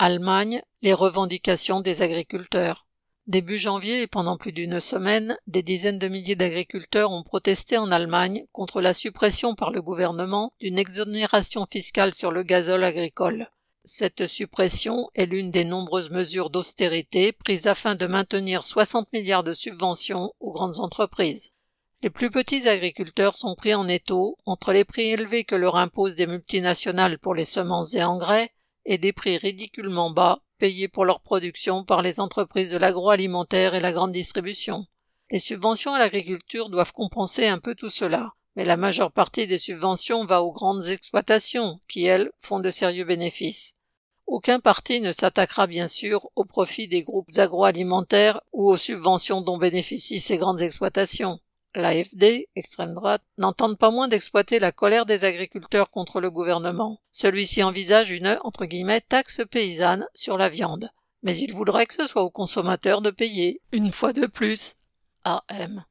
Allemagne, les revendications des agriculteurs. Début janvier et pendant plus d'une semaine, des dizaines de milliers d'agriculteurs ont protesté en Allemagne contre la suppression par le gouvernement d'une exonération fiscale sur le gazole agricole. Cette suppression est l'une des nombreuses mesures d'austérité prises afin de maintenir 60 milliards de subventions aux grandes entreprises. Les plus petits agriculteurs sont pris en étau entre les prix élevés que leur imposent des multinationales pour les semences et engrais et des prix ridiculement bas payés pour leur production par les entreprises de l'agroalimentaire et la grande distribution. Les subventions à l'agriculture doivent compenser un peu tout cela, mais la majeure partie des subventions va aux grandes exploitations, qui, elles, font de sérieux bénéfices. Aucun parti ne s'attaquera bien sûr au profit des groupes agroalimentaires ou aux subventions dont bénéficient ces grandes exploitations. L'AFD, extrême droite, n'entendent pas moins d'exploiter la colère des agriculteurs contre le gouvernement. Celui-ci envisage une entre guillemets taxe paysanne sur la viande. Mais il voudrait que ce soit aux consommateurs de payer, une fois de plus. AM.